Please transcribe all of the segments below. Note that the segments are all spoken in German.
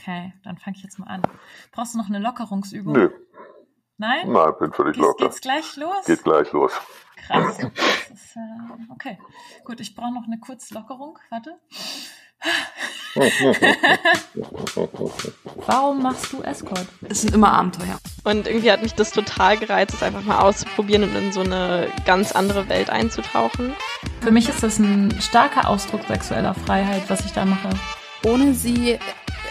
Okay, dann fange ich jetzt mal an. Brauchst du noch eine Lockerungsübung? Nö. Nein? Nein, bin völlig Geht's, locker. geht's gleich los? Geht gleich los. Krass. Das ist, äh, okay, gut, ich brauche noch eine kurze Lockerung. Warte. Warum machst du Escort? Es sind immer Abenteuer. Und irgendwie hat mich das total gereizt, es einfach mal auszuprobieren und in so eine ganz andere Welt einzutauchen. Für mich ist das ein starker Ausdruck sexueller Freiheit, was ich da mache. Ohne sie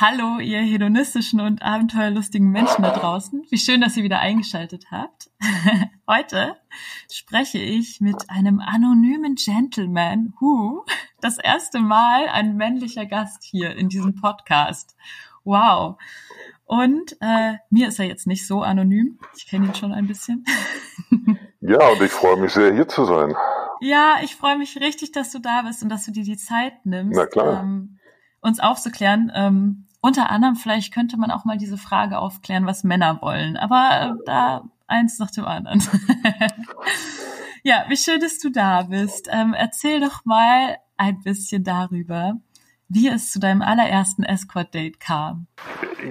Hallo, ihr hedonistischen und abenteuerlustigen Menschen da draußen. Wie schön, dass ihr wieder eingeschaltet habt. Heute spreche ich mit einem anonymen Gentleman, who das erste Mal ein männlicher Gast hier in diesem Podcast. Wow. Und äh, mir ist er jetzt nicht so anonym. Ich kenne ihn schon ein bisschen. Ja, und ich freue mich sehr, hier zu sein. Ja, ich freue mich richtig, dass du da bist und dass du dir die Zeit nimmst, Na klar. Ähm, uns aufzuklären. Ähm, unter anderem, vielleicht könnte man auch mal diese Frage aufklären, was Männer wollen. Aber äh, da eins nach dem anderen. ja, wie schön, dass du da bist. Ähm, erzähl doch mal ein bisschen darüber, wie es zu deinem allerersten Escort-Date kam.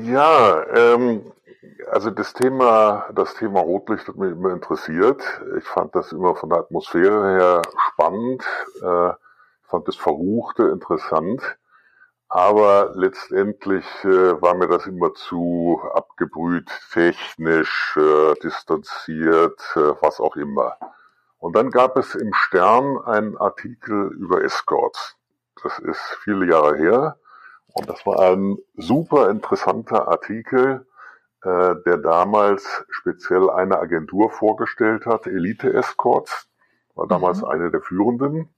Ja, ähm, also das Thema, das Thema Rotlicht hat mich immer interessiert. Ich fand das immer von der Atmosphäre her spannend. Äh, ich fand das Verruchte interessant. Aber letztendlich äh, war mir das immer zu abgebrüht, technisch, äh, distanziert, äh, was auch immer. Und dann gab es im Stern einen Artikel über Escorts. Das ist viele Jahre her. Und das war ein super interessanter Artikel, äh, der damals speziell eine Agentur vorgestellt hat, Elite Escorts, war damals Mhm. eine der führenden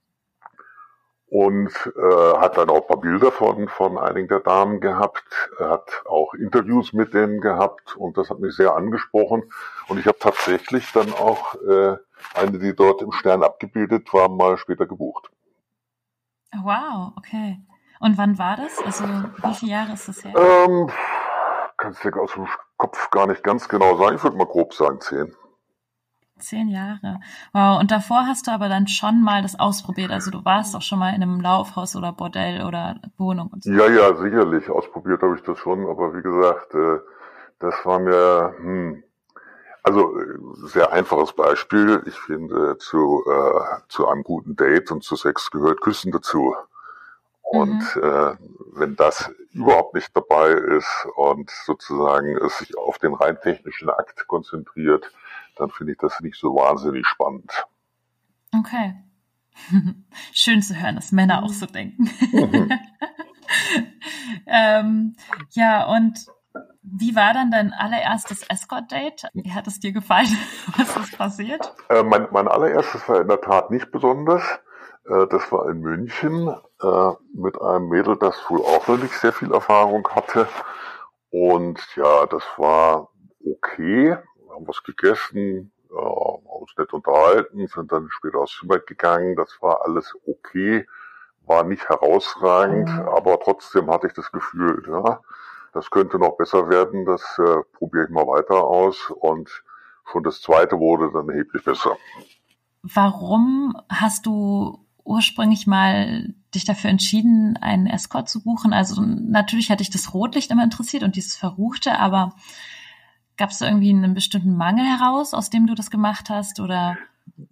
und äh, hat dann auch ein paar Bilder von, von einigen der Damen gehabt, hat auch Interviews mit denen gehabt und das hat mich sehr angesprochen. Und ich habe tatsächlich dann auch äh, eine, die dort im Stern abgebildet war, mal später gebucht. Wow, okay. Und wann war das? Also wie viele Jahre ist das her? Ähm, kannst du aus dem Kopf gar nicht ganz genau sagen. Ich würde mal grob sagen zehn. Zehn Jahre. Wow. Und davor hast du aber dann schon mal das ausprobiert. Also du warst auch schon mal in einem Laufhaus oder Bordell oder Wohnung und so. Ja, ja, sicherlich. Ausprobiert habe ich das schon, aber wie gesagt, äh, das war mir, hm, also äh, sehr einfaches Beispiel. Ich finde, zu, äh, zu einem guten Date und zu Sex gehört Küssen dazu. Und äh, wenn das überhaupt nicht dabei ist und sozusagen es sich auf den rein technischen Akt konzentriert, dann finde ich das nicht so wahnsinnig spannend. Okay. Schön zu hören, dass Männer auch so denken. Mhm. ähm, ja, und wie war dann dein allererstes Escort-Date? Wie hat es dir gefallen? Was ist passiert? Äh, mein, mein allererstes war in der Tat nicht besonders. Äh, das war in München äh, mit einem Mädel, das wohl auch noch nicht sehr viel Erfahrung hatte. Und ja, das war okay. Haben was gegessen, äh, haben uns nett unterhalten, sind dann später aufs Zimmer gegangen. Das war alles okay, war nicht herausragend, aber trotzdem hatte ich das Gefühl, ja, das könnte noch besser werden. Das äh, probiere ich mal weiter aus. Und schon das zweite wurde dann erheblich besser. Warum hast du ursprünglich mal dich dafür entschieden, einen Escort zu buchen? Also natürlich hat dich das Rotlicht immer interessiert und dieses Verruchte, aber gab es da irgendwie einen bestimmten Mangel heraus, aus dem du das gemacht hast? Oder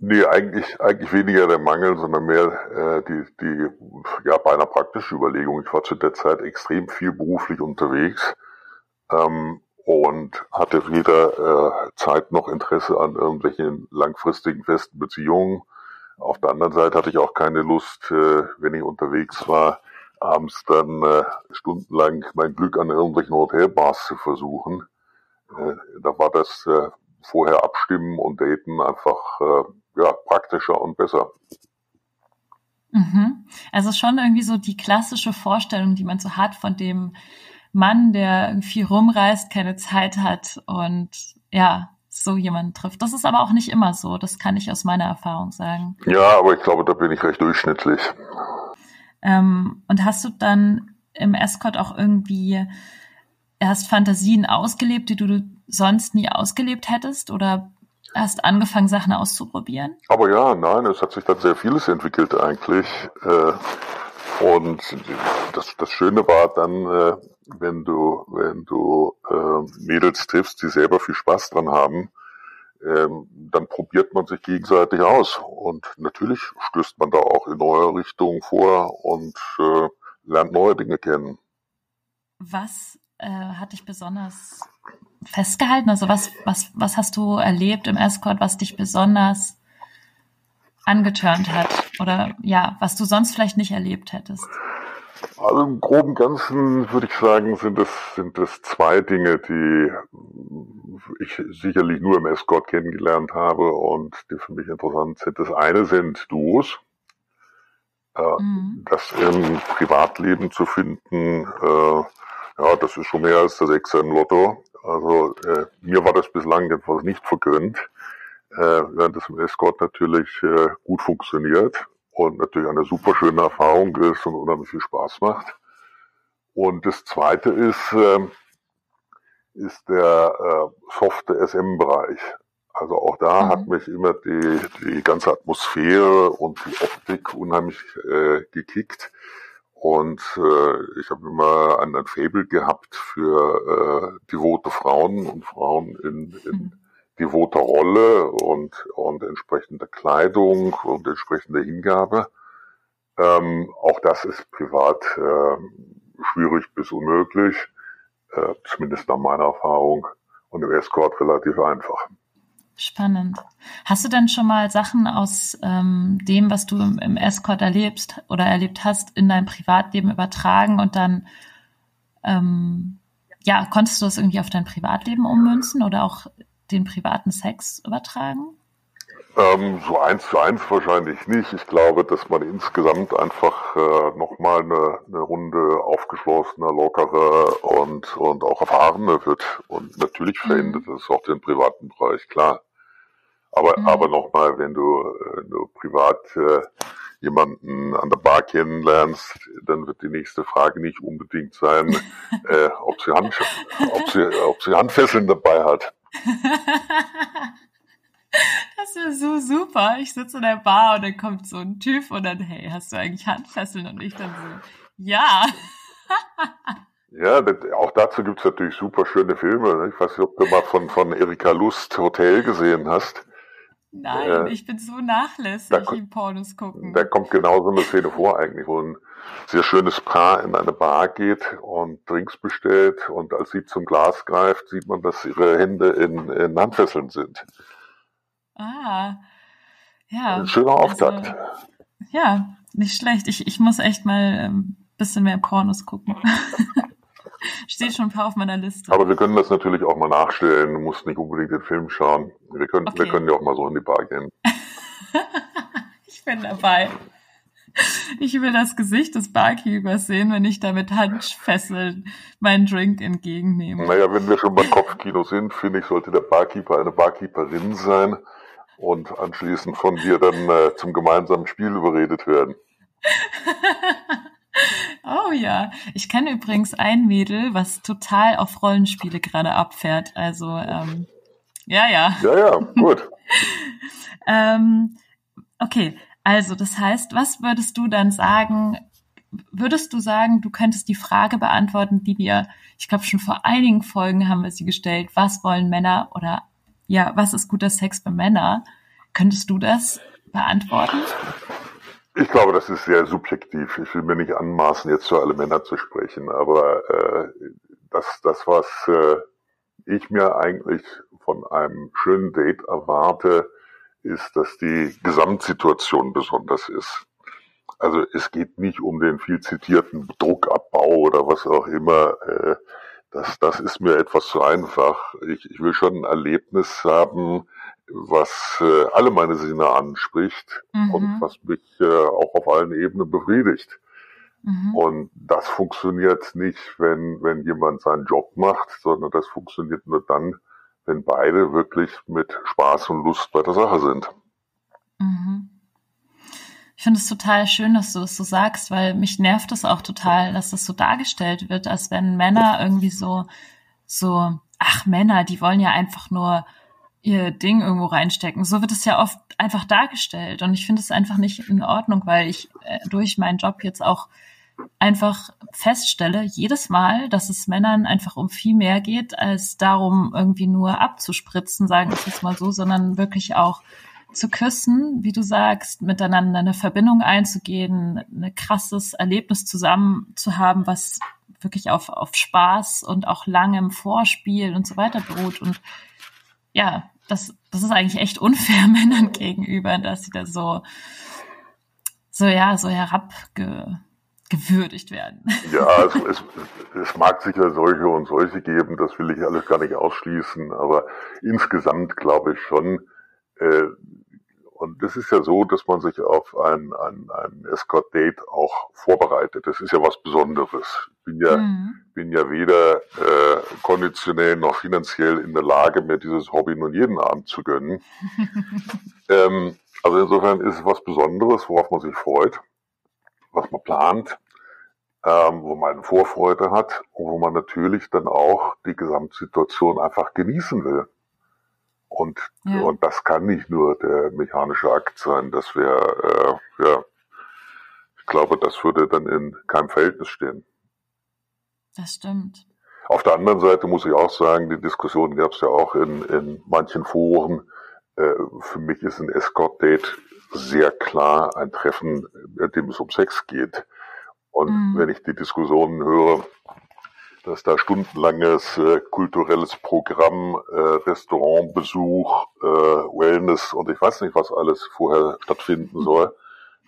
Nee, eigentlich, eigentlich weniger der Mangel, sondern mehr äh, die, die ja, beinahe praktische Überlegung. Ich war zu der Zeit extrem viel beruflich unterwegs ähm, und hatte weder äh, Zeit noch Interesse an irgendwelchen langfristigen festen Beziehungen. Auf der anderen Seite hatte ich auch keine Lust, äh, wenn ich unterwegs war, abends dann äh, stundenlang mein Glück an irgendwelchen Hotelbars zu versuchen. Äh, da war das äh, vorher abstimmen und daten einfach äh, ja, praktischer und besser. Mhm. Also schon irgendwie so die klassische Vorstellung, die man so hat von dem Mann, der viel rumreist, keine Zeit hat und ja, so jemanden trifft. Das ist aber auch nicht immer so. Das kann ich aus meiner Erfahrung sagen. Ja, aber ich glaube, da bin ich recht durchschnittlich. Ähm, und hast du dann im Escort auch irgendwie erst Fantasien ausgelebt, die du sonst nie ausgelebt hättest? Oder hast angefangen, Sachen auszuprobieren? Aber ja, nein, es hat sich dann sehr vieles entwickelt eigentlich. Äh, und das, das Schöne war dann, äh, wenn du, wenn du äh, Mädels triffst, die selber viel Spaß dran haben, ähm, dann probiert man sich gegenseitig aus. Und natürlich stößt man da auch in neue Richtungen vor und äh, lernt neue Dinge kennen. Was äh, hat dich besonders festgehalten? Also was, was, was hast du erlebt im Escort, was dich besonders angeturnt hat? Oder ja, was du sonst vielleicht nicht erlebt hättest? Also im groben Ganzen würde ich sagen, sind es, sind es zwei Dinge, die ich sicherlich nur im Escort kennengelernt habe und die für mich interessant sind. Das eine sind Duos. Äh, mhm. Das im Privatleben zu finden, äh, ja, das ist schon mehr als das Sechser im Lotto. Also äh, mir war das bislang etwas nicht vergönnt, äh, während das im Escort natürlich äh, gut funktioniert und natürlich eine super schöne Erfahrung ist und unheimlich viel Spaß macht. Und das zweite ist, äh, ist der äh, softe SM-Bereich. Also auch da mhm. hat mich immer die, die ganze Atmosphäre und die Optik unheimlich äh, gekickt. Und äh, ich habe immer ein, Fable gehabt für äh, devote Frauen und Frauen in, in mhm devoter Rolle und, und entsprechende Kleidung und entsprechende Hingabe. Ähm, auch das ist privat äh, schwierig bis unmöglich, äh, zumindest nach meiner Erfahrung, und im Escort relativ einfach. Spannend. Hast du denn schon mal Sachen aus ähm, dem, was du im, im Escort erlebst oder erlebt hast, in dein Privatleben übertragen und dann ähm, ja, konntest du das irgendwie auf dein Privatleben ummünzen oder auch den privaten Sex übertragen? Ähm, so eins zu eins wahrscheinlich nicht. Ich glaube, dass man insgesamt einfach äh, nochmal eine, eine Runde aufgeschlossener, lockerer und, und auch erfahrener wird. Und natürlich verändert mhm. es auch den privaten Bereich, klar. Aber, mhm. aber nochmal, wenn du, wenn äh, du privat äh, jemanden an der Bar kennenlernst, dann wird die nächste Frage nicht unbedingt sein, äh, ob, sie Hand, ob, sie, ob sie Handfesseln dabei hat. Das ist so super. Ich sitze in der Bar und dann kommt so ein Typ und dann, hey, hast du eigentlich Handfesseln? Und ich dann so, ja. Ja, das, auch dazu gibt es natürlich super schöne Filme. Ne? Ich weiß nicht, ob du mal von, von Erika Lust Hotel gesehen hast. Nein, äh, ich bin so nachlässig im Pornos gucken. Da kommt genau so eine Szene vor eigentlich, wo ein sehr schönes Paar in eine Bar geht und Drinks bestellt und als sie zum Glas greift, sieht man, dass ihre Hände in, in Handfesseln sind. Ah, ja. Ein schöner Auftakt. Also, ja, nicht schlecht. Ich, ich muss echt mal ein ähm, bisschen mehr Pornos gucken. Steht schon ein paar auf meiner Liste. Aber wir können das natürlich auch mal nachstellen. Du musst nicht unbedingt den Film schauen. Wir können, okay. wir können ja auch mal so in die Bar gehen. ich bin dabei. Ich will das Gesicht des Barkeepers sehen, wenn ich da mit Handfesseln meinen Drink entgegennehme. Naja, wenn wir schon beim Kopfkino sind, finde ich, sollte der Barkeeper eine Barkeeperin sein und anschließend von dir dann äh, zum gemeinsamen Spiel überredet werden. oh ja, ich kenne übrigens ein Mädel, was total auf Rollenspiele gerade abfährt. Also ähm, ja, ja. Ja, ja, gut. ähm, okay, also, das heißt, was würdest du dann sagen? Würdest du sagen, du könntest die Frage beantworten, die wir, ich glaube, schon vor einigen Folgen haben wir sie gestellt, was wollen Männer oder ja, was ist guter Sex für Männer? Könntest du das beantworten? Ich glaube, das ist sehr subjektiv. Ich will mir nicht anmaßen, jetzt für alle Männer zu sprechen, aber äh, das, das, was äh, ich mir eigentlich von einem schönen Date erwarte, ist, dass die Gesamtsituation besonders ist. Also es geht nicht um den viel zitierten Druckabbau oder was auch immer. Äh, das, das ist mir etwas zu einfach. Ich, ich will schon ein Erlebnis haben, was äh, alle meine Sinne anspricht mhm. und was mich äh, auch auf allen Ebenen befriedigt. Mhm. Und das funktioniert nicht, wenn, wenn jemand seinen Job macht, sondern das funktioniert nur dann, wenn beide wirklich mit Spaß und Lust bei der Sache sind. Mhm. Ich finde es total schön, dass du es so sagst, weil mich nervt es auch total, dass das so dargestellt wird, als wenn Männer irgendwie so, so, ach Männer, die wollen ja einfach nur ihr Ding irgendwo reinstecken. So wird es ja oft einfach dargestellt. Und ich finde es einfach nicht in Ordnung, weil ich äh, durch meinen Job jetzt auch einfach feststelle, jedes Mal, dass es Männern einfach um viel mehr geht, als darum, irgendwie nur abzuspritzen, sagen es jetzt mal so, sondern wirklich auch zu küssen, wie du sagst, miteinander eine Verbindung einzugehen, ein krasses Erlebnis zusammen zu haben, was wirklich auf, auf Spaß und auch langem Vorspiel und so weiter beruht. Und ja, das, das ist eigentlich echt unfair Männern gegenüber, dass sie da so, so ja, so herabgewürdigt werden. Ja, es, es, es mag sicher solche und solche geben, das will ich alles gar nicht ausschließen, aber insgesamt glaube ich schon, äh, und es ist ja so, dass man sich auf ein, ein, ein Escort-Date auch vorbereitet. Das ist ja was Besonderes. Ich bin ja, mhm. bin ja weder äh, konditionell noch finanziell in der Lage, mir dieses Hobby nun jeden Abend zu gönnen. ähm, also insofern ist es was Besonderes, worauf man sich freut, was man plant, ähm, wo man eine Vorfreude hat und wo man natürlich dann auch die Gesamtsituation einfach genießen will. Und, ja. und das kann nicht nur der mechanische Akt sein, das wäre, äh, ja, ich glaube, das würde dann in keinem Verhältnis stehen. Das stimmt. Auf der anderen Seite muss ich auch sagen, die Diskussion gab es ja auch in, in manchen Foren. Äh, für mich ist ein Escort-Date sehr klar ein Treffen, in dem es um Sex geht. Und mhm. wenn ich die Diskussionen höre, dass da stundenlanges äh, kulturelles Programm, äh, Restaurantbesuch, äh, Wellness und ich weiß nicht, was alles vorher stattfinden soll,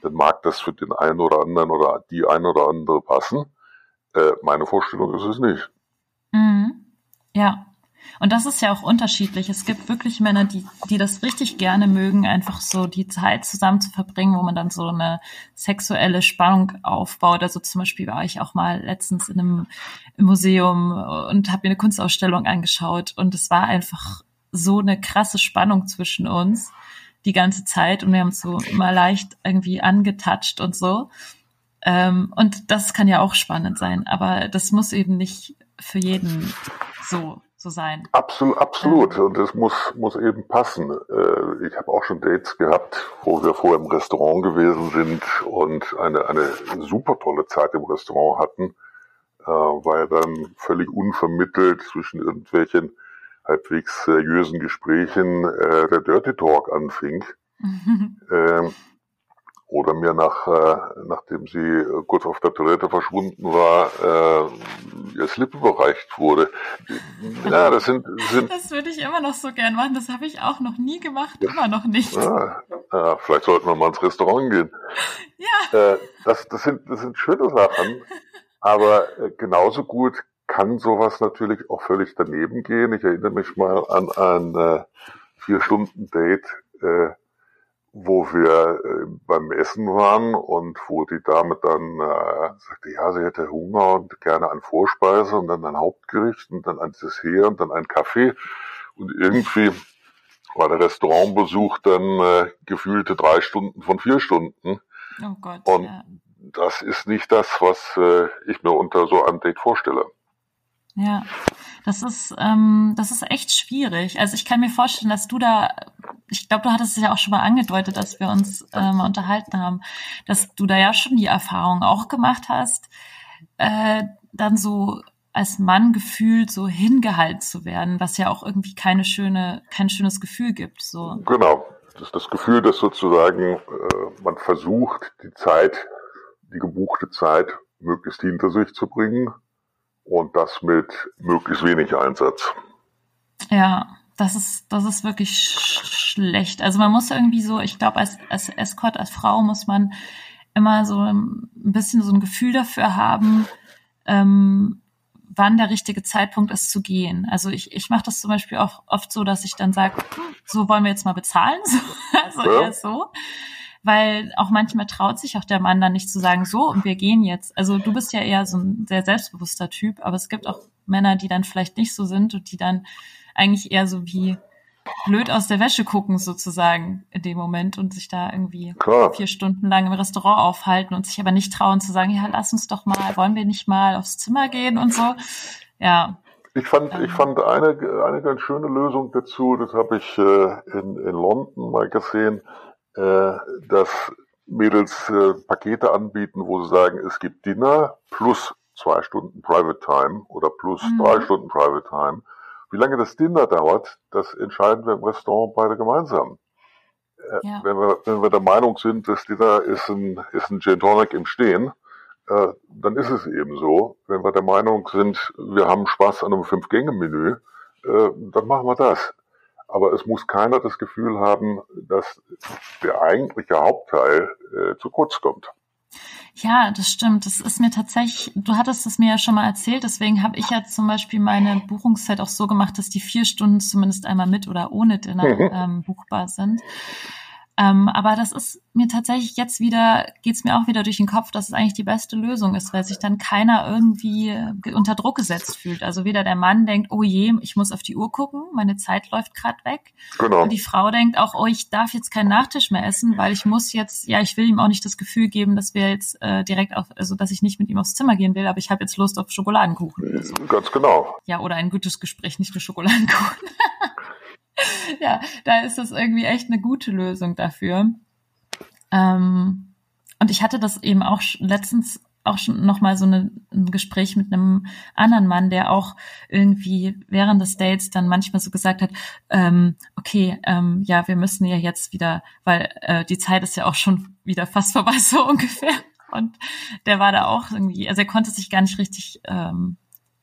dann mag das für den einen oder anderen oder die ein oder andere passen. Äh, meine Vorstellung ist es nicht. Mhm. Ja, und das ist ja auch unterschiedlich. Es gibt wirklich Männer, die, die das richtig gerne mögen, einfach so die Zeit zusammen zu verbringen, wo man dann so eine sexuelle Spannung aufbaut. Also zum Beispiel war ich auch mal letztens in einem Museum und habe mir eine Kunstausstellung angeschaut und es war einfach so eine krasse Spannung zwischen uns die ganze Zeit und wir haben so immer leicht irgendwie angetatscht und so. Ähm, und das kann ja auch spannend sein, aber das muss eben nicht für jeden so so sein. Absolut, absolut. Und es muss, muss eben passen. Äh, ich habe auch schon Dates gehabt, wo wir vorher im Restaurant gewesen sind und eine, eine super tolle Zeit im Restaurant hatten, äh, weil dann völlig unvermittelt zwischen irgendwelchen halbwegs seriösen Gesprächen äh, der Dirty Talk anfing. ähm, oder mir nach, äh, nachdem sie äh, kurz auf der Toilette verschwunden war, äh, ihr Slip überreicht wurde. Ja, das sind, sind Das würde ich immer noch so gern machen. Das habe ich auch noch nie gemacht, ja. immer noch nicht. Ja, ja, vielleicht sollten wir mal ins Restaurant gehen. Ja. Äh, das, das, sind, das sind schöne Sachen, aber äh, genauso gut kann sowas natürlich auch völlig daneben gehen. Ich erinnere mich mal an ein äh, Vier-Stunden-Date äh, wo wir äh, beim Essen waren und wo die Dame dann äh, sagte, ja, sie hätte Hunger und gerne ein Vorspeise und dann ein Hauptgericht und dann ein Dessert und dann ein Kaffee. Und irgendwie war der Restaurantbesuch dann äh, gefühlte drei Stunden von vier Stunden. Oh Gott. Und ja. das ist nicht das, was äh, ich mir unter so einem Date vorstelle. Ja, das ist, ähm, das ist echt schwierig. Also ich kann mir vorstellen, dass du da, ich glaube, du hattest es ja auch schon mal angedeutet, dass wir uns ähm, unterhalten haben, dass du da ja schon die Erfahrung auch gemacht hast, äh, dann so als Mann gefühlt so hingehalten zu werden, was ja auch irgendwie keine schöne, kein schönes Gefühl gibt. So. Genau. Das ist das Gefühl, dass sozusagen äh, man versucht, die Zeit, die gebuchte Zeit möglichst hinter sich zu bringen und das mit möglichst wenig Einsatz. Ja, das ist, das ist wirklich sch schlecht. Also man muss irgendwie so, ich glaube, als, als Escort, als Frau muss man immer so ein bisschen so ein Gefühl dafür haben, ähm, wann der richtige Zeitpunkt ist zu gehen. Also ich, ich mache das zum Beispiel auch oft so, dass ich dann sage, hm, so wollen wir jetzt mal bezahlen, so, also ja. eher so. Weil auch manchmal traut sich auch der Mann dann nicht zu sagen, so, und wir gehen jetzt. Also du bist ja eher so ein sehr selbstbewusster Typ, aber es gibt auch Männer, die dann vielleicht nicht so sind und die dann eigentlich eher so wie blöd aus der Wäsche gucken sozusagen in dem Moment und sich da irgendwie Klar. vier Stunden lang im Restaurant aufhalten und sich aber nicht trauen zu sagen, ja, lass uns doch mal, wollen wir nicht mal aufs Zimmer gehen und so. Ja, Ich fand, Ähm. ich fand eine, eine ganz schöne Lösung dazu, das habe ich äh, in, in London mal gesehen, äh, dass Mädels äh, Pakete anbieten, wo sie sagen, es gibt Dinner plus zwei Stunden Private Time oder plus Mhm. drei Stunden Private Time. Wie lange das Dinner dauert, das entscheiden wir im Restaurant beide gemeinsam. Äh, Ja. wenn, wir, wenn wir der Meinung sind, das Dinner ist ein, ist ein Gin Tonic im Stehen, äh, dann ist es eben so. Wenn wir der Meinung sind, wir haben Spaß an einem Fünf-Gänge-Menü, dann machen wir das. Aber es muss keiner das Gefühl haben, dass der eigentliche Hauptteil äh, zu kurz kommt. Ja, das stimmt. Das ist mir tatsächlich, du hattest es mir ja schon mal erzählt, deswegen habe ich ja zum Beispiel meine Buchungszeit auch so gemacht, dass die vier Stunden zumindest einmal mit oder ohne Dinner Mhm. ähm, buchbar sind. Ähm, aber das ist mir tatsächlich jetzt wieder, geht's mir auch wieder durch den Kopf, dass es eigentlich die beste Lösung ist, weil sich dann keiner irgendwie ge- unter Druck gesetzt fühlt. Also weder der Mann denkt, oh je, ich muss auf die Uhr gucken, meine Zeit läuft gerade weg. Genau. Und die Frau denkt auch, oh, ich darf jetzt keinen Nachtisch mehr essen, weil ich muss jetzt, ja, ich will ihm auch nicht das Gefühl geben, dass wir jetzt äh, direkt auf, also dass ich nicht mit ihm aufs Zimmer gehen will, aber ich habe jetzt Lust auf Schokoladenkuchen. so. Ganz genau. Ja, oder ein gutes Gespräch, nicht nur Schokoladenkuchen. ja, da ist das irgendwie echt eine gute Lösung dafür. Ähm, und ich hatte das eben auch letztens auch schon noch mal so eine, ein Gespräch mit einem anderen Mann, der auch irgendwie während des Dates dann manchmal so gesagt hat, ähm, okay, ähm, ja, wir müssen ja jetzt wieder, weil äh, die Zeit ist ja auch schon wieder fast vorbei, so ungefähr. Und der war da auch irgendwie, also er konnte sich gar nicht richtig ähm,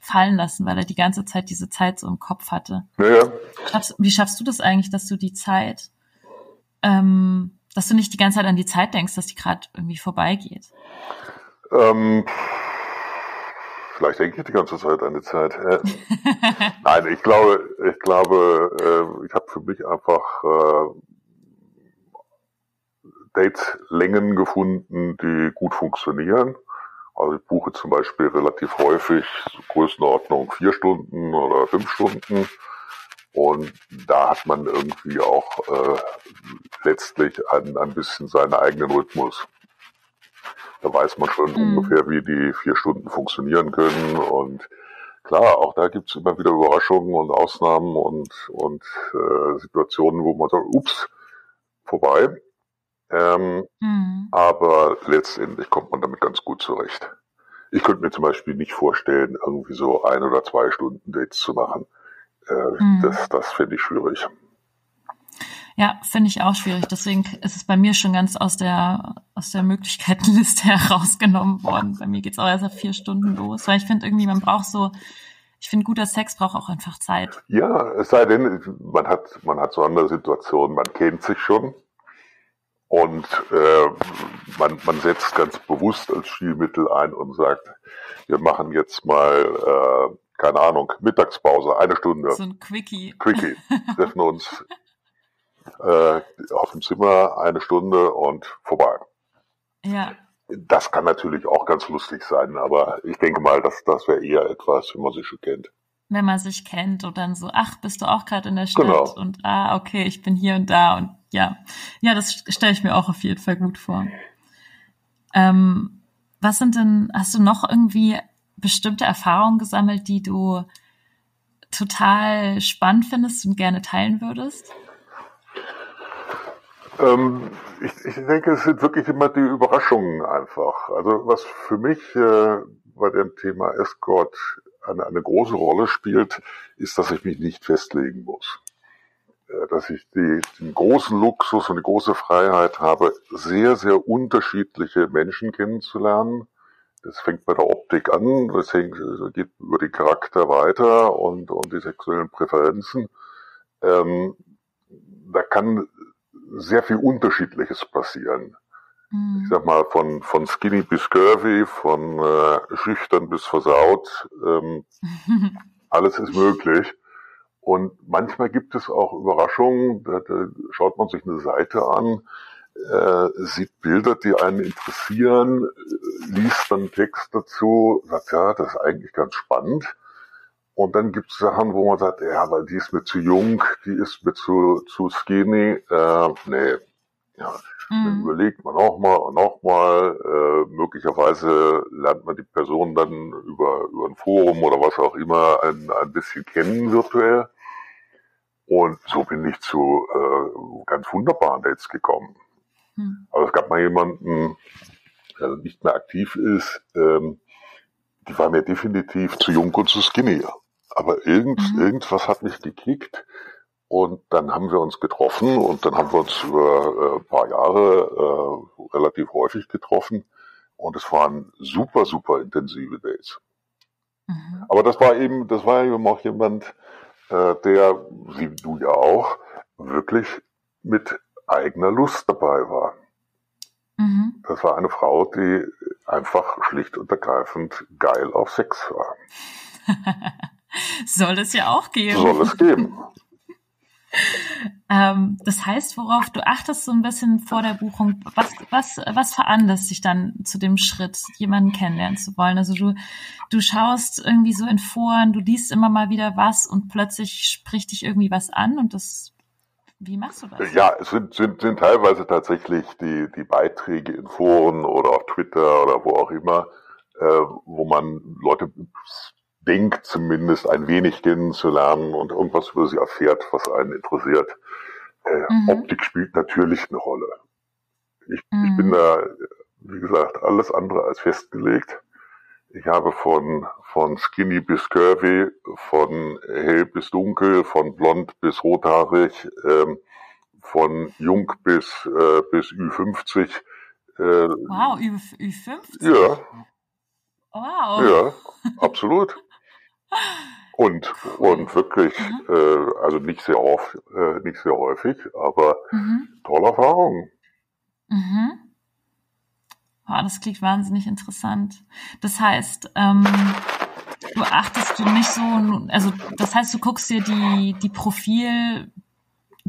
fallen lassen, weil er die ganze Zeit diese Zeit so im Kopf hatte. Naja, Schaffst, wie schaffst du das eigentlich, dass du die Zeit, ähm, dass du nicht die ganze Zeit an die Zeit denkst, dass die gerade irgendwie vorbeigeht? ähm, vielleicht denke ich die ganze Zeit an die Zeit. Äh, nein, ich glaube, ich glaube, äh, ich habe für mich einfach äh, Dates-Längen gefunden, die gut funktionieren. Also ich buche zum Beispiel relativ häufig Größenordnung vier Stunden oder fünf Stunden. Und da hat man irgendwie auch äh, letztlich ein, ein bisschen seinen eigenen Rhythmus. Da weiß man schon Mhm. ungefähr, wie die vier Stunden funktionieren können. Und klar, auch da gibt's immer wieder Überraschungen und Ausnahmen und, und äh, Situationen, wo man sagt, ups, vorbei. Ähm, Hm. aber letztendlich kommt man damit ganz gut zurecht. Ich könnte mir zum Beispiel nicht vorstellen, irgendwie so ein oder zwei Stunden Dates zu machen. Äh, Mhm. Das, das finde ich schwierig. Ja, finde ich auch schwierig. Deswegen ist es bei mir schon ganz aus der, aus der Möglichkeitenliste herausgenommen worden. Bei mir geht's auch erst ab vier Stunden los, weil ich finde irgendwie, man braucht so, ich finde, guter Sex braucht auch einfach Zeit. Ja, es sei denn, man hat, man hat so andere Situationen, man kennt sich schon und äh, man, man setzt ganz bewusst als Stilmittel ein und sagt, wir machen jetzt mal, äh, keine Ahnung, Mittagspause, eine Stunde. So ein Quickie. Quickie. Treffen uns äh, auf dem Zimmer eine Stunde und vorbei. Ja, Das kann natürlich auch ganz lustig sein, aber ich denke mal, dass das wäre eher etwas, wenn man sich schon kennt. wenn man sich kennt und dann so, ach, bist du auch gerade in der Stadt? Genau. Und ah, okay, ich bin hier und da und ja. Ja, das stelle ich mir auch auf jeden Fall gut vor. Ähm, was sind denn, hast du noch irgendwie bestimmte Erfahrungen gesammelt, die du total spannend findest und gerne teilen würdest? Ähm, ich, ich denke, es sind wirklich immer die Überraschungen einfach. Also was für mich äh, bei dem Thema Escort eine, eine große Rolle spielt, ist, dass ich mich nicht festlegen muss. Äh, Dass ich die, den großen Luxus und die große Freiheit habe, sehr, sehr unterschiedliche Menschen kennenzulernen. Das fängt bei der Optik an, das hängt, das geht über den Charakter weiter und, und die sexuellen Präferenzen. Ähm, da kann sehr viel Unterschiedliches passieren. Ich Hm. sag mal, von, von skinny bis curvy, von äh, schüchtern bis versaut, ähm, alles ist möglich. Und manchmal gibt es auch Überraschungen, da, da schaut man sich eine Seite an, äh, sieht Bilder, die einen interessieren, liest dann Text dazu, sagt, ja, das ist eigentlich ganz spannend. Und dann gibt es Sachen, wo man sagt, ja, weil die ist mir zu jung, die ist mir zu, zu skinny. Äh, nee, ja, dann Mhm. überlegt man nochmal und nochmal. Äh, möglicherweise lernt man die Person dann über, über ein Forum oder was auch immer ein, ein bisschen kennen virtuell. Und so bin ich zu äh, ganz wunderbaren Dates gekommen. Hm. Aber es gab mal jemanden, der nicht mehr aktiv ist, ähm, die war mir definitiv zu jung und zu skinny. Aber irgend, Mhm. irgendwas hat mich gekickt. Und dann haben wir uns getroffen und dann haben wir uns über äh, ein paar Jahre äh, relativ häufig getroffen. Und es waren super, super intensive Dates. Mhm. Aber das war eben, das war eben auch jemand, der, wie du ja auch, wirklich mit eigener Lust dabei war. Mhm. Das war eine Frau, die einfach schlicht und ergreifend geil auf Sex war. Soll es ja auch geben. Soll es geben. Ähm, das heißt, worauf du achtest so ein bisschen vor der Buchung, was, was, was veranlasst dich dann zu dem Schritt, jemanden kennenlernen zu wollen? Also du, du schaust irgendwie so in Foren, du liest immer mal wieder was und plötzlich spricht dich irgendwie was an und das, wie machst du das? Ja, es sind, sind, sind teilweise tatsächlich die, die Beiträge in Foren oder auf Twitter oder wo auch immer, äh, wo man Leute denkt zumindest ein wenig kennenzulernen und irgendwas über sie erfährt, was einen interessiert. Äh, Mhm. Optik spielt natürlich eine Rolle. Ich, Mhm. ich bin da, wie gesagt, alles andere als festgelegt. Ich habe von, von skinny bis curvy, von hell bis dunkel, von blond bis rothaarig, ähm, von jung bis, äh, bis Ü50. Äh, Wow, Ü, Ü50? ja, Wow. ja, absolut. Und, und wirklich, Mhm. äh, also nicht sehr oft, äh, nicht sehr häufig, aber Mhm. tolle Erfahrung. Mhm. Wow, das klingt wahnsinnig interessant. Das heißt, ähm, du achtest du nicht so, also das heißt, du guckst dir die, die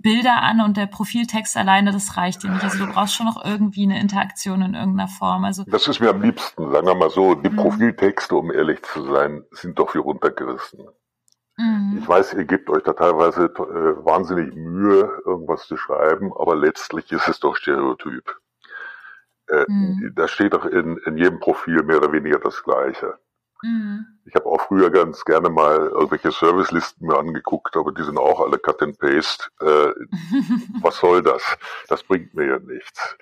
Profilbilder an und der Profiltext alleine, das reicht dir nicht. Also du brauchst schon noch irgendwie eine Interaktion in irgendeiner Form. Also Das ist mir am liebsten, sagen wir mal so, die Mhm. Profiltexte, um ehrlich zu sein, sind doch wie runtergerissen. mhm. Ich weiß, ihr gebt euch da teilweise äh, wahnsinnig Mühe, irgendwas zu schreiben, aber letztlich ist es doch Stereotyp. Äh, Mhm. Da steht doch in, in jedem Profil mehr oder weniger das Gleiche. Mhm. Ich habe auch früher ganz gerne mal irgendwelche Servicelisten mir angeguckt, aber die sind auch alle Cut and Paste. Äh, was soll das? Das bringt mir ja nichts.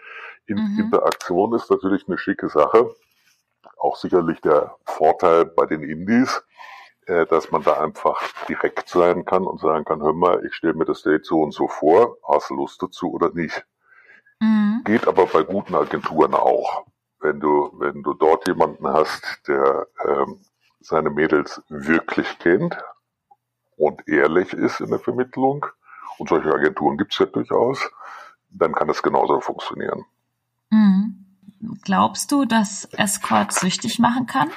In, Mhm. Interaktion ist natürlich eine schicke Sache. Auch sicherlich der Vorteil bei den Indies, äh, dass man da einfach direkt sein kann und sagen kann, hör mal, ich stelle mir das Date so und so vor, hast du Lust dazu oder nicht? Mhm. Geht aber bei guten Agenturen auch. Wenn du, wenn du dort jemanden hast, der ähm, seine Mädels wirklich kennt und ehrlich ist in der Vermittlung, und solche Agenturen gibt's ja durchaus, dann kann das genauso funktionieren. Mhm. Glaubst du, dass Escort süchtig machen kann?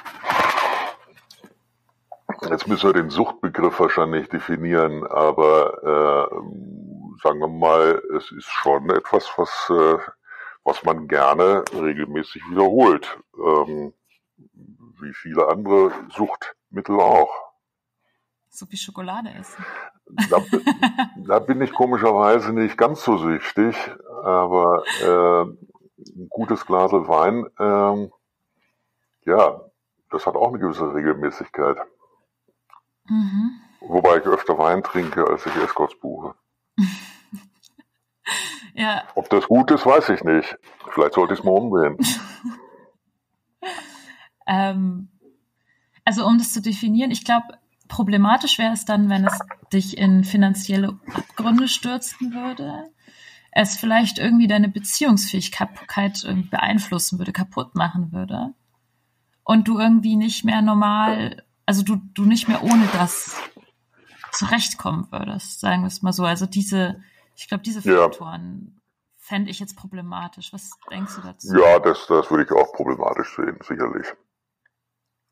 Jetzt müssen wir den Suchtbegriff wahrscheinlich definieren, aber äh, sagen wir mal, es ist schon etwas, was, äh, was man gerne regelmäßig wiederholt. Ähm, wie viele andere Suchtmittel auch. So wie Schokolade essen. Da, da bin ich komischerweise nicht ganz so süchtig, aber äh, ein gutes Glas Wein, ähm, ja, das hat auch eine gewisse Regelmäßigkeit. Mhm. Wobei ich öfter Wein trinke, als ich Escorts buche. Ja, Ob das gut ist, weiß ich nicht. Vielleicht sollte ich es mal umdrehen. ähm, also um das zu definieren, ich glaube, problematisch wäre es dann, wenn es dich in finanzielle Abgründe stürzen würde, es vielleicht irgendwie deine Beziehungsfähigkeit beeinflussen würde, kaputt machen würde und du irgendwie nicht mehr normal, also du, du nicht mehr ohne das zurechtkommen würdest, sagen wir es mal so. Also diese, ich glaube, diese Ja. Faktoren fände ich jetzt problematisch. Was denkst du dazu? Ja, das, das würde ich auch problematisch sehen, sicherlich.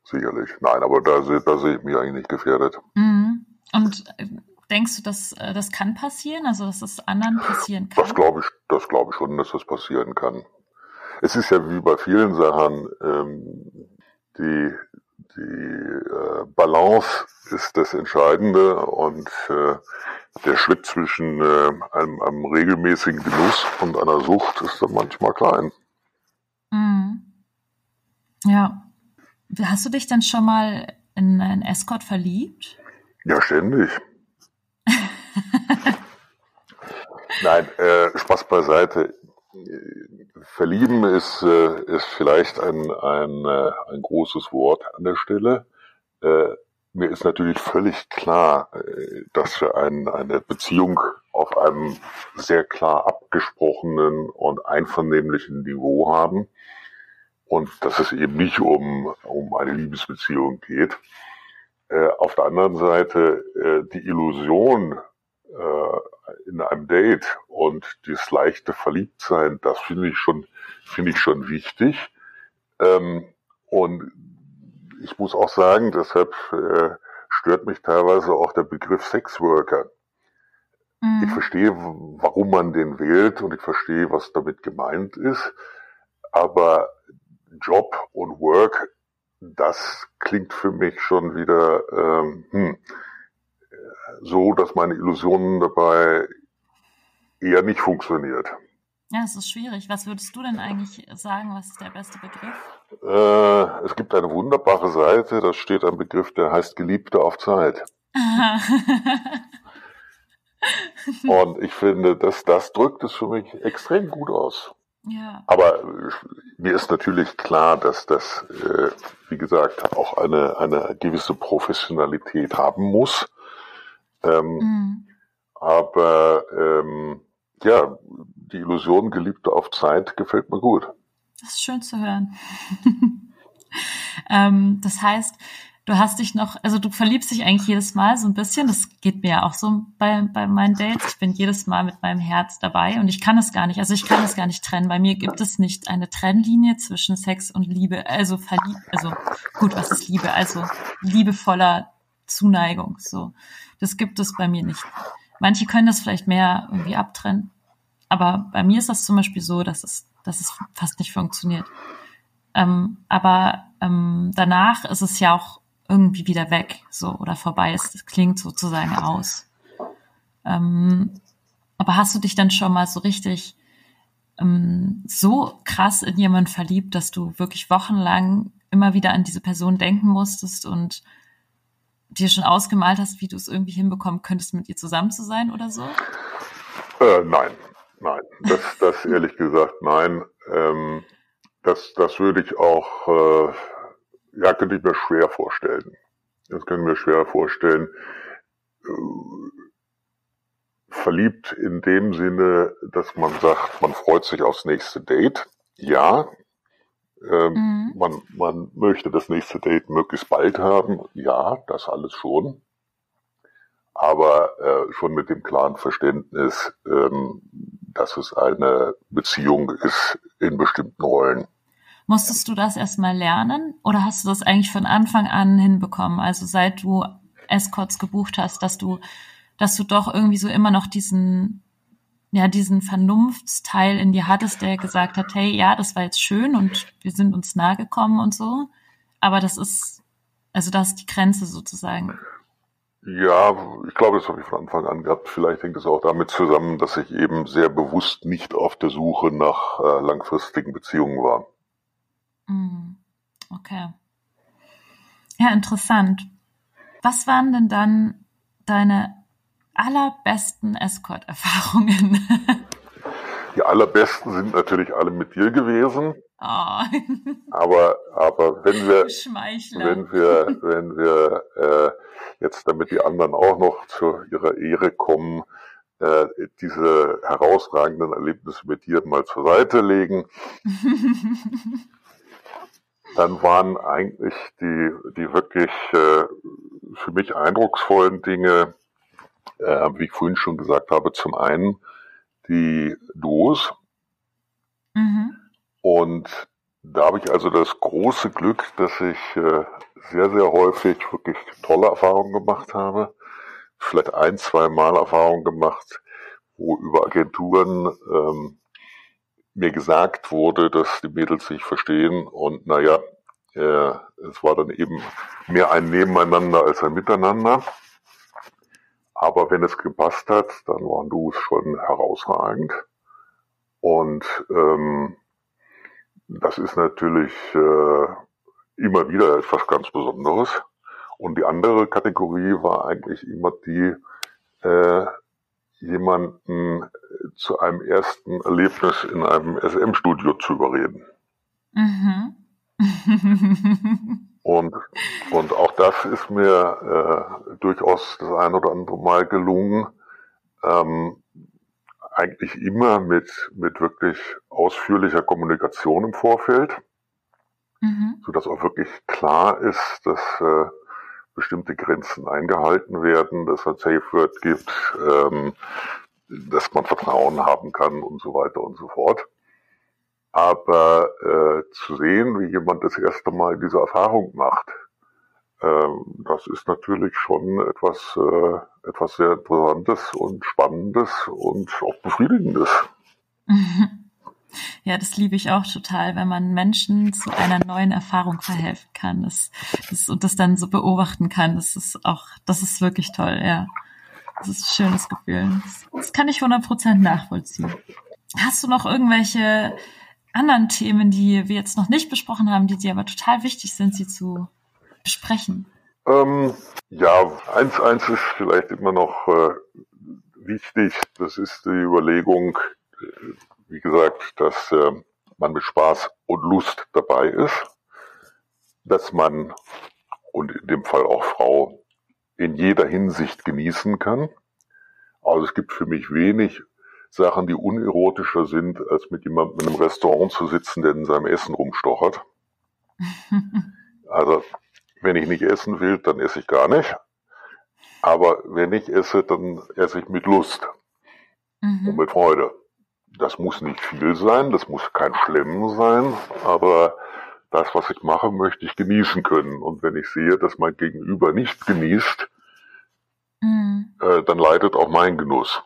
Sicherlich. Nein, aber da, da sehe ich mich eigentlich nicht gefährdet. Mhm. Und äh, denkst du, dass äh, das kann passieren? Also, dass das anderen passieren kann? Das glaube ich, das glaube ich schon, dass das passieren kann. Es ist ja wie bei vielen Sachen, ähm, die, die äh, Balance ist das Entscheidende und äh, der Schritt zwischen äh, einem, einem regelmäßigen Genuss und einer Sucht ist dann manchmal klein. Mhm. Ja. Hast du dich dann schon mal in einen Escort verliebt? Ja, ständig. Nein, äh, Spaß beiseite. Verlieben ist, äh, ist vielleicht ein, ein, äh, ein großes Wort an der Stelle. Äh, mir ist natürlich völlig klar, dass wir ein, eine Beziehung auf einem sehr klar abgesprochenen und einvernehmlichen Niveau haben und dass es eben nicht um, um eine Liebesbeziehung geht. Äh, auf der anderen Seite äh, die Illusion äh, in einem Date und das leichte Verliebtsein, das finde ich schon, finde ich schon wichtig. Ähm, und ich muss auch sagen, deshalb äh, stört mich teilweise auch der Begriff Sexworker. Mhm. Ich verstehe, warum man den wählt und ich verstehe, was damit gemeint ist. Aber Job und Work, das klingt für mich schon wieder ähm, hm, so, dass meine Illusionen dabei eher nicht funktioniert. Ja, es ist schwierig. Was würdest du denn eigentlich sagen? Was ist der beste Begriff? Äh, es gibt eine wunderbare Seite, da steht ein Begriff, der heißt Geliebte auf Zeit. Und ich finde, dass das drückt es für mich extrem gut aus. Ja. Aber mir ist natürlich klar, dass das, äh, wie gesagt, auch eine, eine gewisse Professionalität haben muss. Ähm, mhm. Aber ähm, ja, die Illusion Geliebte auf Zeit gefällt mir gut. Das ist schön zu hören. ähm, das heißt, du hast dich noch, also du verliebst dich eigentlich jedes Mal so ein bisschen. Das geht mir ja auch so bei, bei meinen Dates. Ich bin jedes Mal mit meinem Herz dabei und ich kann es gar nicht, also ich kann es gar nicht trennen. Bei mir gibt es nicht eine Trennlinie zwischen Sex und Liebe. Also verliebt, also gut, was ist Liebe? Also liebevoller Zuneigung. So, das gibt es bei mir nicht. Manche können das vielleicht mehr irgendwie abtrennen. Aber bei mir ist das zum Beispiel so, dass es, dass es fast nicht funktioniert. Ähm, aber ähm, danach ist es ja auch irgendwie wieder weg, so oder vorbei ist. Das klingt sozusagen aus. Ähm, aber hast du dich dann schon mal so richtig ähm, so krass in jemanden verliebt, dass du wirklich wochenlang immer wieder an diese Person denken musstest und dir schon ausgemalt hast, wie du es irgendwie hinbekommen könntest, mit ihr zusammen zu sein oder so? Äh, nein, nein. Das, das ehrlich gesagt, nein. Ähm, das, das würde ich auch, äh, ja, könnte ich mir schwer vorstellen. Das können wir schwer vorstellen. Äh, verliebt in dem Sinne, dass man sagt, man freut sich aufs nächste Date. Ja, ähm, mhm. man, man möchte das nächste Date möglichst bald haben. Ja, das alles schon. Aber äh, schon mit dem klaren Verständnis, ähm, dass es eine Beziehung ist in bestimmten Rollen. Musstest du das erstmal lernen oder hast du das eigentlich von Anfang an hinbekommen? Also seit du Escorts gebucht hast, dass du, dass du doch irgendwie so immer noch diesen ja diesen Vernunftsteil in dir hattest, der gesagt hat, hey, ja, das war jetzt schön und wir sind uns nahe gekommen und so, aber das ist, also das ist die Grenze sozusagen. Ja, ich glaube, das habe ich von Anfang an gehabt. Vielleicht hängt es auch damit zusammen, dass ich eben sehr bewusst nicht auf der Suche nach äh, langfristigen Beziehungen war. Mm, okay. Ja, interessant. Was waren denn dann deine allerbesten Escort-Erfahrungen? Die allerbesten sind natürlich alle mit dir gewesen. Oh. aber, aber wenn wir, wenn wir, wenn wir äh, jetzt, damit die anderen auch noch zu ihrer Ehre kommen, äh, diese herausragenden Erlebnisse mit dir mal zur Seite legen, dann waren eigentlich die, die wirklich äh, für mich eindrucksvollen Dinge äh, wie ich vorhin schon gesagt habe, zum einen die Duos. Mhm. Und da habe ich also das große Glück, dass ich äh, sehr, sehr häufig wirklich tolle Erfahrungen gemacht habe vielleicht ein, zwei Mal Erfahrung gemacht, wo über Agenturen ähm, mir gesagt wurde, dass die Mädels sich verstehen und naja, äh, es war dann eben mehr ein Nebeneinander als ein Miteinander. Aber wenn es gepasst hat, dann waren du schon herausragend. Und ähm, das ist natürlich äh, immer wieder etwas ganz Besonderes. Und die andere Kategorie war eigentlich immer die, äh, jemanden zu einem ersten Erlebnis in einem SM-Studio zu überreden. Mhm. und, und auch das ist mir äh, durchaus das ein oder andere Mal gelungen, ähm, eigentlich immer mit, mit wirklich ausführlicher Kommunikation im Vorfeld, mhm. so dass auch wirklich klar ist, dass äh, bestimmte Grenzen eingehalten werden, dass es ein Safe Word gibt, ähm, dass man Vertrauen haben kann und so weiter und so fort. Aber äh, zu sehen, wie jemand das erste Mal diese Erfahrung macht, ähm, das ist natürlich schon etwas, äh, etwas sehr Interessantes und Spannendes und auch Befriedigendes. Ja, das liebe ich auch total, wenn man Menschen zu einer neuen Erfahrung verhelfen kann das, das, und das dann so beobachten kann. Das ist auch, das ist wirklich toll, ja. Das ist ein schönes Gefühl. Das, das kann ich 100% nachvollziehen. Hast du noch irgendwelche anderen Themen, die wir jetzt noch nicht besprochen haben, die dir aber total wichtig sind, sie zu besprechen? Ähm, ja, eins, eins ist vielleicht immer noch äh, wichtig. Das ist die Überlegung, äh, wie gesagt, dass äh, man mit Spaß und Lust dabei ist, dass man und in dem Fall auch Frau in jeder Hinsicht genießen kann. Also es gibt für mich wenig Sachen, die unerotischer sind, als mit jemandem in einem Restaurant zu sitzen, der in seinem Essen rumstochert. also wenn ich nicht essen will, dann esse ich gar nicht. Aber wenn ich esse, dann esse ich mit Lust mhm. und mit Freude. Das muss nicht viel sein, das muss kein Schlemmen sein, aber das, was ich mache, möchte ich genießen können. Und wenn ich sehe, dass mein Gegenüber nicht genießt, mhm. äh, dann leidet auch mein Genuss.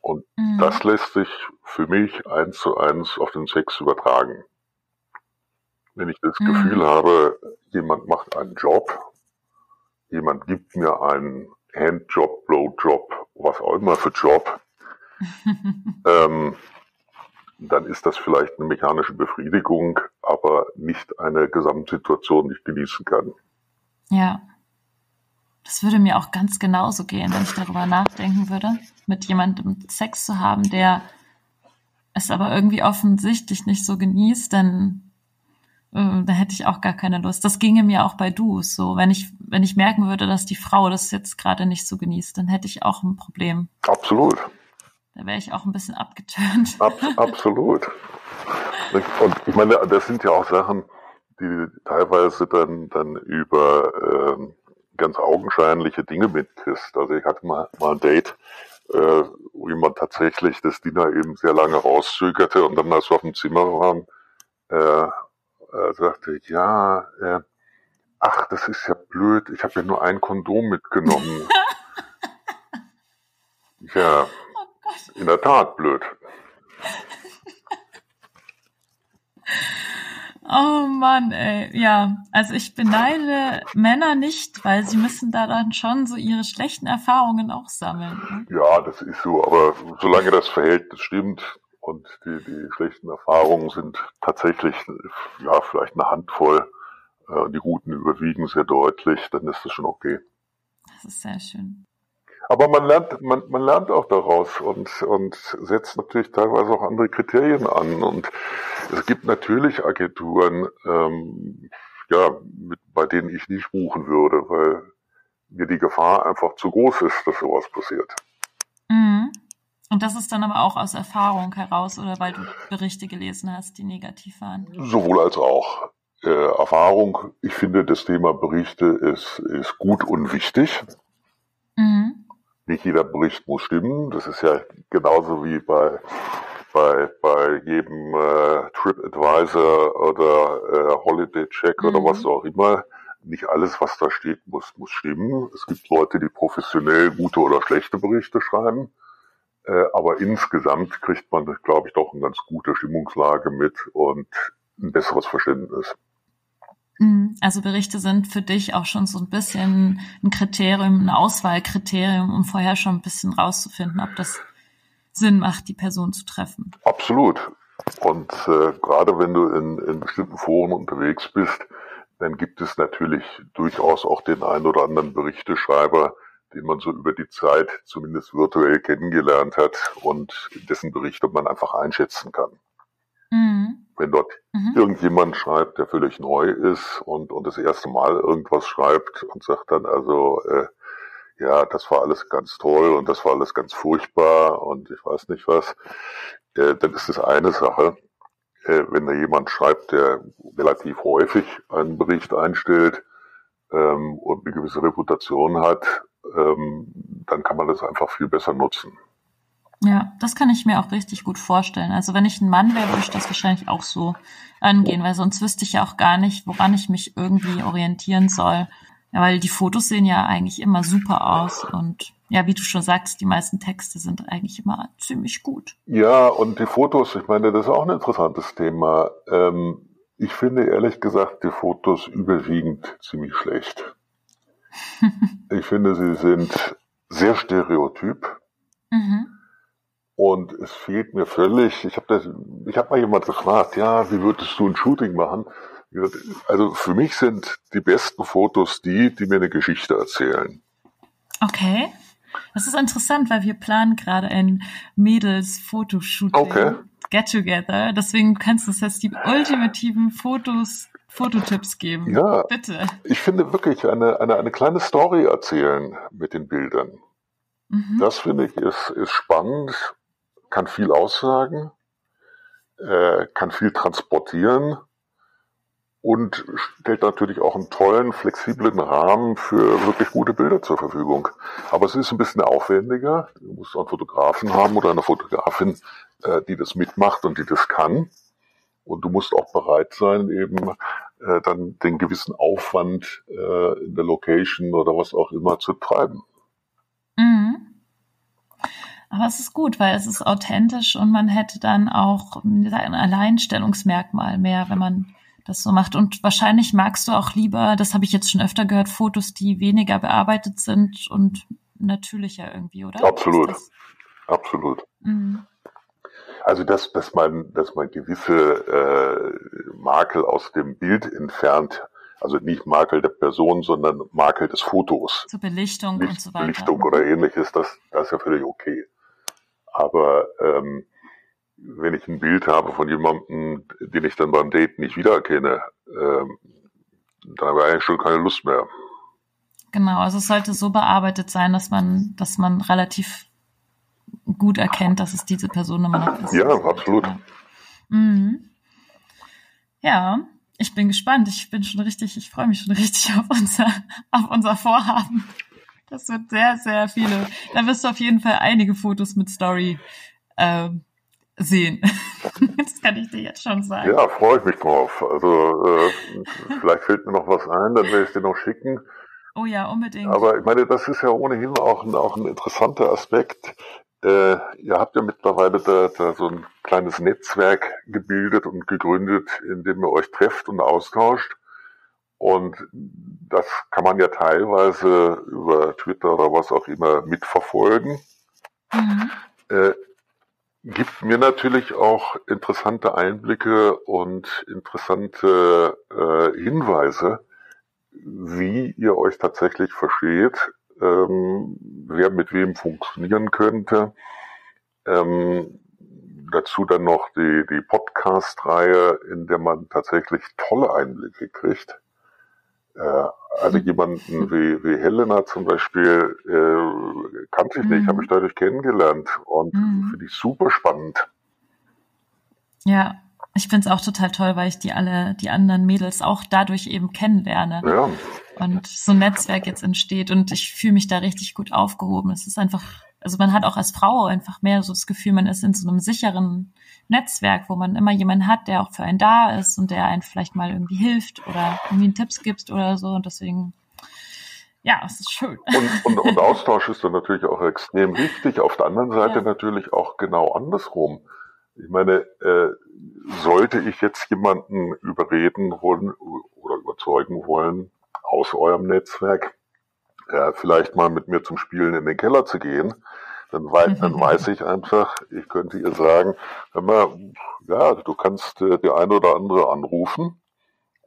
Und mhm. das lässt sich für mich eins zu eins auf den Sex übertragen. Wenn ich das mhm. Gefühl habe, jemand macht einen Job, jemand gibt mir einen Handjob, Blowjob, was auch immer für Job, ähm, dann ist das vielleicht eine mechanische Befriedigung, aber nicht eine Gesamtsituation, die ich genießen kann. Ja. Das würde mir auch ganz genauso gehen, wenn ich darüber nachdenken würde, mit jemandem Sex zu haben, der es aber irgendwie offensichtlich nicht so genießt, dann äh, da hätte ich auch gar keine Lust. Das ginge mir auch bei Du so. Wenn ich, wenn ich merken würde, dass die Frau das jetzt gerade nicht so genießt, dann hätte ich auch ein Problem. Absolut. Da wäre ich auch ein bisschen abgetönt. Ab, absolut. Und ich meine, das sind ja auch Sachen, die teilweise dann, dann über ähm, ganz augenscheinliche Dinge mitkriegst. Also ich hatte mal, mal ein Date, äh, wo jemand tatsächlich das Dinner eben sehr lange rauszögerte und dann, als wir auf dem Zimmer waren, äh, äh, sagte ich, ja, äh, ach, das ist ja blöd, ich habe ja nur ein Kondom mitgenommen. ja, in der Tat blöd. Oh Mann, ey. Ja, also ich beneide Männer nicht, weil sie müssen da dann schon so ihre schlechten Erfahrungen auch sammeln. Ne? Ja, das ist so, aber solange das Verhältnis stimmt und die, die schlechten Erfahrungen sind tatsächlich, ja, vielleicht eine Handvoll, äh, die guten überwiegen sehr deutlich, dann ist das schon okay. Das ist sehr schön. Aber man lernt, man, man lernt auch daraus und, und setzt natürlich teilweise auch andere Kriterien an. Und es gibt natürlich Agenturen, ähm, ja, mit, bei denen ich nicht buchen würde, weil mir die Gefahr einfach zu groß ist, dass sowas passiert. Mhm. Und das ist dann aber auch aus Erfahrung heraus oder weil du Berichte gelesen hast, die negativ waren? Sowohl als auch. Äh, Erfahrung, ich finde, das Thema Berichte ist, ist gut und wichtig. Mhm nicht jeder Bericht muss stimmen. Das ist ja genauso wie bei bei, bei jedem äh, TripAdvisor oder äh, Holiday Check mhm. oder was auch immer. nicht alles, was da steht, muss, muss stimmen. Es gibt Leute, die professionell gute oder schlechte Berichte schreiben. Äh, aber insgesamt kriegt man, glaube ich, doch eine ganz gute Stimmungslage mit und ein besseres Verständnis. Mhm. Also Berichte sind für dich auch schon so ein bisschen ein Kriterium, ein Auswahlkriterium, um vorher schon ein bisschen rauszufinden, ob das Sinn macht, die Person zu treffen. Absolut. Und äh, gerade wenn du in, in bestimmten Foren unterwegs bist, dann gibt es natürlich durchaus auch den ein oder anderen Berichteschreiber, den man so über die Zeit zumindest virtuell kennengelernt hat und dessen Berichte man einfach einschätzen kann. Mhm. Wenn dort mhm. irgendjemand schreibt, der völlig neu ist und, und das erste Mal irgendwas schreibt und sagt dann also, äh, ja, das war alles ganz toll und das war alles ganz furchtbar und ich weiß nicht was, äh, dann ist das eine Sache. Äh, wenn da jemand schreibt, der relativ häufig einen Bericht einstellt ähm, und eine gewisse Reputation hat, ähm, dann kann man das einfach viel besser nutzen. Ja, das kann ich mir auch richtig gut vorstellen. Also wenn ich ein Mann wäre, würde ich das wahrscheinlich auch so angehen, weil sonst wüsste ich ja auch gar nicht, woran ich mich irgendwie orientieren soll. Ja, weil die Fotos sehen ja eigentlich immer super aus und ja, wie du schon sagst, die meisten Texte sind eigentlich immer ziemlich gut. Ja, und die Fotos, ich meine, das ist auch ein interessantes Thema. Ähm, ich finde ehrlich gesagt die Fotos überwiegend ziemlich schlecht. ich finde, sie sind sehr stereotyp. Mhm. Und es fehlt mir völlig, ich habe das, ich habe mal jemand gefragt, ja, wie würdest du ein Shooting machen? Also für mich sind die besten Fotos die, die mir eine Geschichte erzählen. Okay. Das ist interessant, weil wir planen gerade ein Mädels-Fotoshooting. Okay. Get Together. Deswegen kannst du uns jetzt die ultimativen Fotos, Fototipps geben. Ja. Bitte. Ich finde wirklich eine, eine, eine kleine Story erzählen mit den Bildern. Mhm. Das finde ich ist, ist spannend, kann viel aussagen, äh, kann viel transportieren und stellt natürlich auch einen tollen, flexiblen Rahmen für wirklich gute Bilder zur Verfügung. Aber es ist ein bisschen aufwendiger. Du musst einen Fotografen haben oder eine Fotografin, äh, die das mitmacht und die das kann. Und du musst auch bereit sein, eben äh, dann den gewissen Aufwand äh, in der Location oder was auch immer zu treiben. Mhm. Aber es ist gut, weil es ist authentisch und man hätte dann auch ein Alleinstellungsmerkmal mehr, wenn man das so macht. Und wahrscheinlich magst du auch lieber, das habe ich jetzt schon öfter gehört, Fotos, die weniger bearbeitet sind und natürlicher irgendwie, oder? Absolut. Absolut. Mhm. Also dass, dass man, dass man gewisse äh, Makel aus dem Bild entfernt, also nicht Makel der Person, sondern Makel des Fotos. Zur Belichtung nicht und so weiter. Belichtung oder ähnliches, das, das ist ja völlig okay. Aber ähm, wenn ich ein Bild habe von jemandem, den ich dann beim Date nicht wiedererkenne, ähm, dann habe ich eigentlich schon keine Lust mehr. Genau, also es sollte so bearbeitet sein, dass man, dass man relativ gut erkennt, dass es diese Person immer noch ist. Ja, absolut. Ja. Mhm. ja, ich bin gespannt. Ich bin schon richtig, ich freue mich schon richtig auf unser, auf unser Vorhaben. Das wird sehr, sehr viele. Da wirst du auf jeden Fall einige Fotos mit Story ähm, sehen. das kann ich dir jetzt schon sagen. Ja, freue ich mich drauf. Also äh, vielleicht fällt mir noch was ein, dann werde ich dir noch schicken. Oh ja, unbedingt. Aber ich meine, das ist ja ohnehin auch ein, auch ein interessanter Aspekt. Äh, ihr habt ja mittlerweile da, da so ein kleines Netzwerk gebildet und gegründet, in dem ihr euch trefft und austauscht. Und das kann man ja teilweise über Twitter oder was auch immer mitverfolgen. Mhm. Äh, gibt mir natürlich auch interessante Einblicke und interessante äh, Hinweise, wie ihr euch tatsächlich versteht, ähm, wer mit wem funktionieren könnte. Ähm, dazu dann noch die, die Podcast-Reihe, in der man tatsächlich tolle Einblicke kriegt. Also jemanden wie, wie Helena zum Beispiel äh, kannte ich nicht, mhm. habe ich dadurch kennengelernt und mhm. finde ich super spannend. Ja, ich finde es auch total toll, weil ich die alle, die anderen Mädels auch dadurch eben kennenlerne. Ja. Und so ein Netzwerk jetzt entsteht und ich fühle mich da richtig gut aufgehoben. Es ist einfach also man hat auch als Frau einfach mehr so das Gefühl, man ist in so einem sicheren Netzwerk, wo man immer jemanden hat, der auch für einen da ist und der einen vielleicht mal irgendwie hilft oder irgendwie Tipps gibt oder so. Und deswegen, ja, es ist schön. Und, und, und Austausch ist dann natürlich auch extrem wichtig. Auf der anderen Seite Ja. natürlich auch genau andersrum. Ich meine, äh, sollte ich jetzt jemanden überreden wollen oder überzeugen wollen aus eurem Netzwerk, äh, vielleicht mal mit mir zum Spielen in den Keller zu gehen, dann, wei dann weiß ich einfach, ich könnte ihr sagen, mal, ja, du kannst äh, die eine oder andere anrufen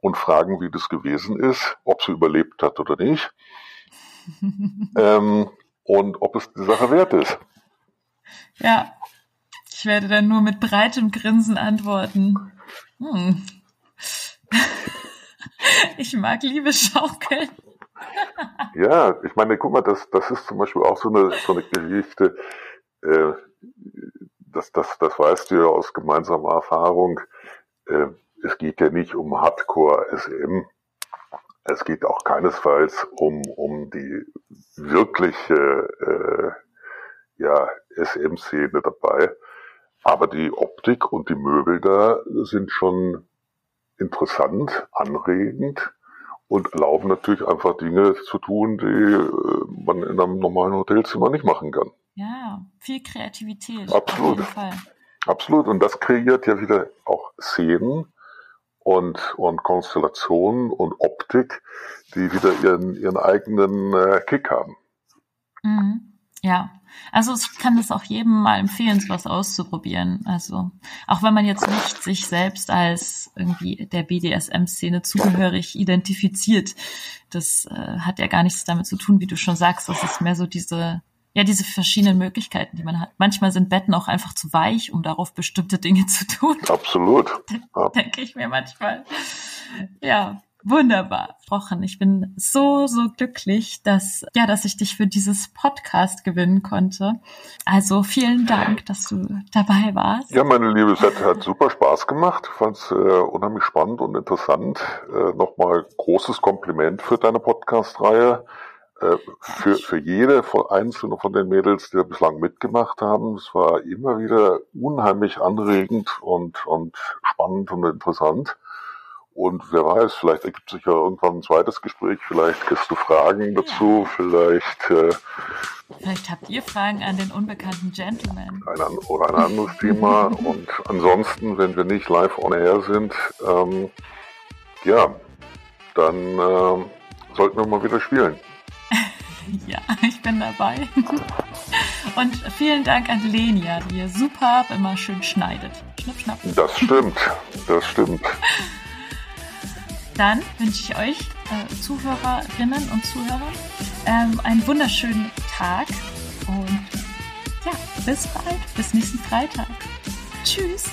und fragen, wie das gewesen ist, ob sie überlebt hat oder nicht ähm, und ob es die Sache wert ist. Ja, ich werde dann nur mit breitem Grinsen antworten. Hm. Ich mag Liebe schaukeln. Ja, ich meine, guck mal, das, das ist zum Beispiel auch so eine, so eine Geschichte, äh, das, das, das weißt du ja aus gemeinsamer Erfahrung. Äh, es geht ja nicht um Hardcore-SM. Es geht auch keinesfalls um, um die wirkliche äh, ja, SM-Szene dabei. Aber die Optik und die Möbel da sind schon interessant, anregend und erlauben natürlich einfach Dinge zu tun, die äh, man in einem normalen Hotelzimmer nicht machen kann. Ja, viel Kreativität. Absolut. Absolut. Und das kreiert ja wieder auch Szenen und, und Konstellationen und Optik, die wieder ihren, ihren eigenen äh, Kick haben. Mhm. Ja, also ich kann das auch jedem mal empfehlen, sowas auszuprobieren. Also auch wenn man jetzt nicht sich selbst als irgendwie der BDSM-Szene zugehörig identifiziert, das äh, hat ja gar nichts damit zu tun, wie du schon sagst. Das ist mehr so diese ja diese verschiedenen Möglichkeiten, die man hat. Manchmal sind Betten auch einfach zu weich, um darauf bestimmte Dinge zu tun. Absolut. Ja. denke ich mir manchmal. Ja, wunderbar, Rochen. Ich bin so, so glücklich, dass, ja, dass ich dich für dieses Podcast gewinnen konnte. Also vielen Dank, dass du dabei warst. Ja, meine Liebe, es hat, hat super Spaß gemacht. Ich fand es äh, unheimlich spannend und interessant. Äh, Nochmal großes Kompliment für deine Podcast-Reihe. Äh, für, für jede von einzelne von den Mädels, die da bislang mitgemacht haben. Es war immer wieder unheimlich anregend und, und spannend und interessant. Und wer weiß, vielleicht ergibt sich ja irgendwann ein zweites Gespräch, vielleicht kriegst du Fragen dazu, vielleicht äh, Vielleicht habt ihr Fragen an den unbekannten Gentleman. ein, oder ein anderes Thema. Und ansonsten, wenn wir nicht live on air sind, ähm, ja, dann ähm, sollten wir mal wieder spielen. Ja, ich bin dabei. Und vielen Dank an Lenia, die ihr super immer schön schneidet. Schnipp, schnapp. Das stimmt, das stimmt. Dann wünsche ich euch äh, Zuhörerinnen und Zuhörern ähm, einen wunderschönen Tag und ja, bis bald, bis nächsten Freitag. Tschüss.